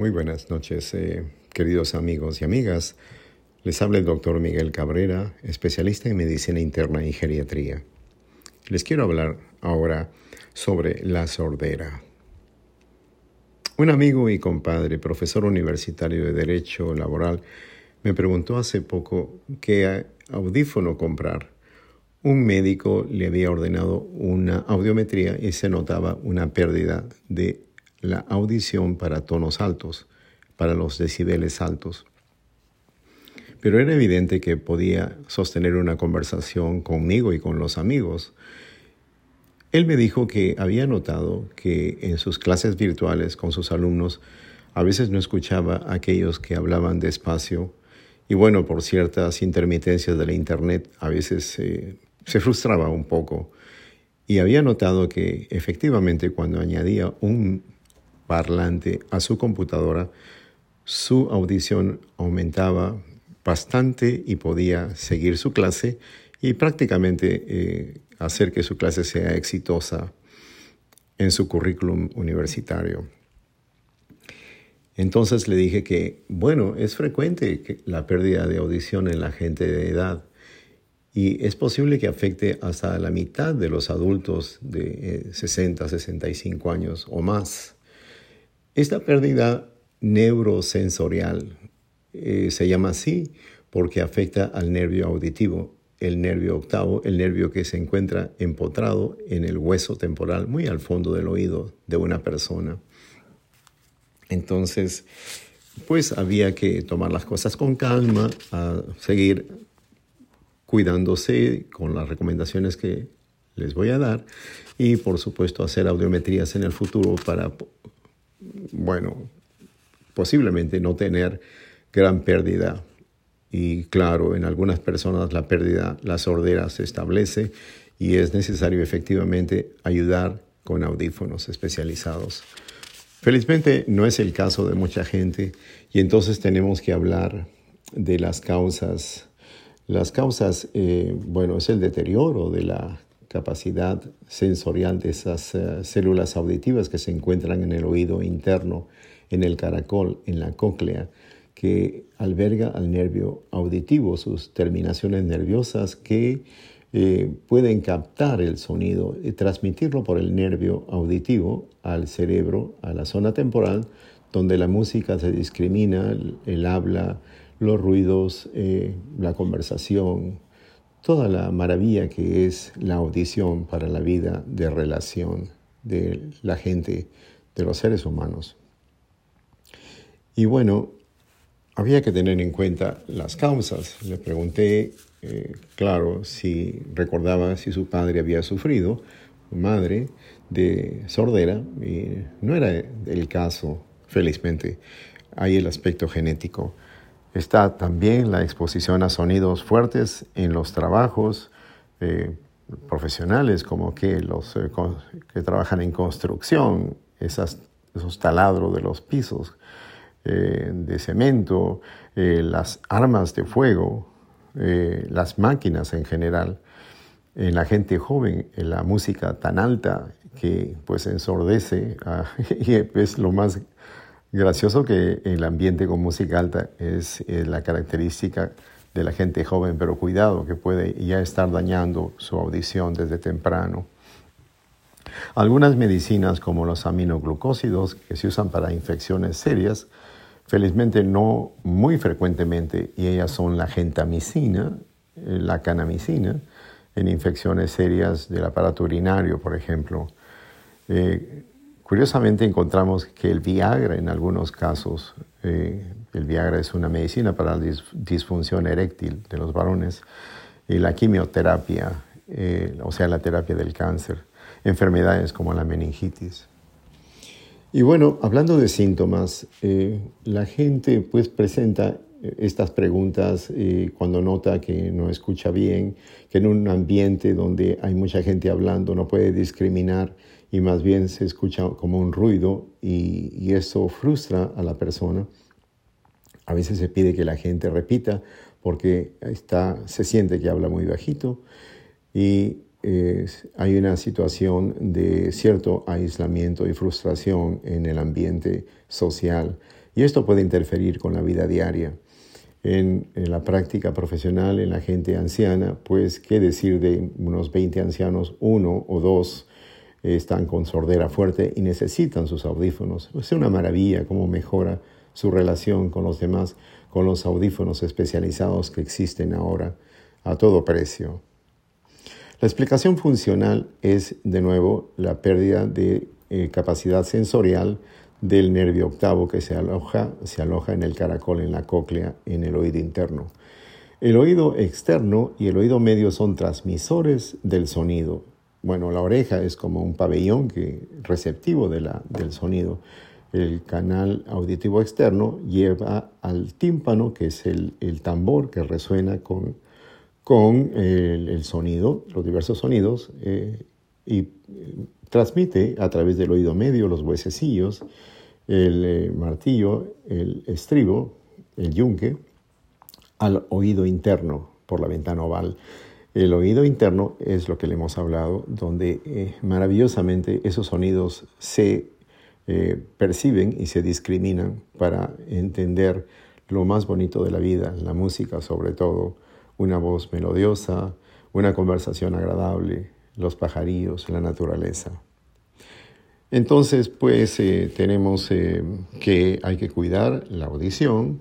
Muy buenas noches, eh, queridos amigos y amigas. Les habla el doctor Miguel Cabrera, especialista en medicina interna y geriatría. Les quiero hablar ahora sobre la sordera. Un amigo y compadre, profesor universitario de Derecho Laboral, me preguntó hace poco qué audífono comprar un médico le había ordenado una audiometría y se notaba una pérdida de la audición para tonos altos, para los decibeles altos. Pero era evidente que podía sostener una conversación conmigo y con los amigos. Él me dijo que había notado que en sus clases virtuales con sus alumnos a veces no escuchaba a aquellos que hablaban despacio y bueno, por ciertas intermitencias de la Internet a veces eh, se frustraba un poco y había notado que efectivamente cuando añadía un parlante a su computadora, su audición aumentaba bastante y podía seguir su clase y prácticamente eh, hacer que su clase sea exitosa en su currículum universitario. Entonces le dije que, bueno, es frecuente la pérdida de audición en la gente de edad y es posible que afecte hasta la mitad de los adultos de 60, eh, 65 años o más. Esta pérdida neurosensorial eh, se llama así porque afecta al nervio auditivo, el nervio octavo, el nervio que se encuentra empotrado en el hueso temporal, muy al fondo del oído de una persona. Entonces, pues había que tomar las cosas con calma, seguir cuidándose con las recomendaciones que les voy a dar y por supuesto hacer audiometrías en el futuro para, bueno, posiblemente no tener gran pérdida. Y claro, en algunas personas la pérdida, la sordera se establece y es necesario efectivamente ayudar con audífonos especializados. Felizmente no es el caso de mucha gente y entonces tenemos que hablar de las causas las causas, eh, bueno, es el deterioro de la capacidad sensorial de esas eh, células auditivas que se encuentran en el oído interno, en el caracol, en la cóclea, que alberga al nervio auditivo, sus terminaciones nerviosas que eh, pueden captar el sonido y transmitirlo por el nervio auditivo al cerebro, a la zona temporal, donde la música se discrimina, el habla, los ruidos, eh, la conversación, toda la maravilla que es la audición para la vida de relación de la gente, de los seres humanos. Y bueno, había que tener en cuenta las causas. Le pregunté, eh, claro, si recordaba si su padre había sufrido, madre, de sordera, y no era el caso, felizmente. Hay el aspecto genético. Está también la exposición a sonidos fuertes en los trabajos eh, profesionales, como que los eh, que trabajan en construcción, esos taladros de los pisos eh, de cemento, las armas de fuego, las máquinas en general. En la gente joven, en la música tan alta que pues ensordece ah, y es lo más Gracioso que el ambiente con música alta es, la característica de la gente joven, pero cuidado que puede ya estar dañando su audición desde temprano. Algunas medicinas como los aminoglucósidos que se usan para infecciones serias, felizmente no muy frecuentemente, y ellas son la gentamicina, eh, la canamicina, en infecciones serias del aparato urinario, por ejemplo. Eh, Curiosamente encontramos que el Viagra en algunos casos, eh, el Viagra es una medicina para la disfunción eréctil de los varones, y la quimioterapia, eh, o sea, la terapia del cáncer, enfermedades como la meningitis. Y bueno, hablando de síntomas, eh, la gente pues presenta estas preguntas cuando nota que no escucha bien, que en un ambiente donde hay mucha gente hablando no puede discriminar y más bien se escucha como un ruido y, eso frustra a la persona. A veces se pide que la gente repita porque está, se siente que habla muy bajito y hay una situación de cierto aislamiento y frustración en el ambiente social y esto puede interferir con la vida diaria. En, la práctica profesional, en la gente anciana, pues qué decir de unos 20 ancianos, uno o dos están con sordera fuerte y necesitan sus audífonos. Es una maravilla cómo mejora su relación con los demás, con los audífonos especializados que existen ahora a todo precio. La explicación funcional es, de nuevo, la pérdida de eh, capacidad sensorial del nervio octavo que se aloja, se aloja en el caracol, en la cóclea, en el oído interno. El oído externo y el oído medio son transmisores del sonido. Bueno, la oreja es como un pabellón que, receptivo del sonido. El canal auditivo externo lleva al tímpano, que es el, tambor que resuena con, el, sonido, los diversos sonidos, eh, y transmite a través del oído medio, los huesecillos, el eh, martillo, el estribo, el yunque, al oído interno por la ventana oval. El oído interno es lo que le hemos hablado, donde eh, maravillosamente esos sonidos se eh, perciben y se discriminan para entender lo más bonito de la vida, la música sobre todo, una voz melodiosa, una conversación agradable, los pajarillos, la naturaleza. Entonces, pues eh, tenemos que hay que cuidar la audición,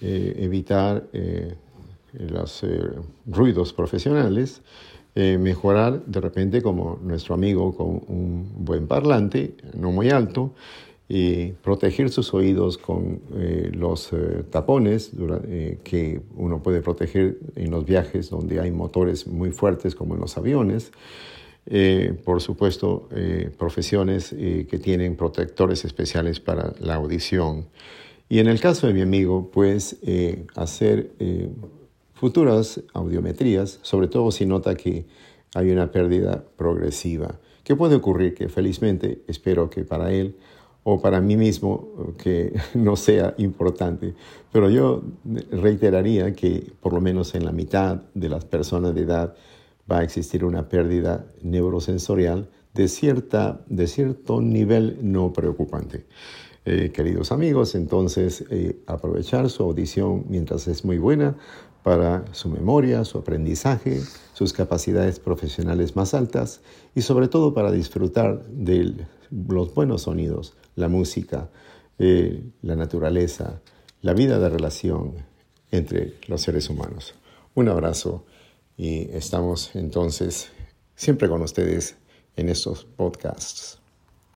evitar los eh, ruidos profesionales, eh, mejorar de repente como nuestro amigo con un buen parlante, no muy alto, y proteger sus oídos con eh, los tapones que uno puede proteger en los viajes donde hay motores muy fuertes como en los aviones. por supuesto, profesiones que tienen protectores especiales para la audición. Y en el caso de mi amigo, pues hacer futuras audiometrías, sobre todo si nota que hay una pérdida progresiva. ¿Qué puede ocurrir? Que felizmente espero que para él o para mí mismo que no sea importante, pero yo reiteraría que por lo menos en la mitad de las personas de edad va a existir una pérdida neurosensorial de, cierta, de cierto nivel no preocupante. Eh, queridos amigos, entonces eh, aprovechar su audición mientras es muy buena para su memoria, su aprendizaje, sus capacidades profesionales más altas y sobre todo para disfrutar de los buenos sonidos, la música, eh, la naturaleza, la vida de relación entre los seres humanos. Un abrazo y estamos entonces siempre con ustedes en estos podcasts.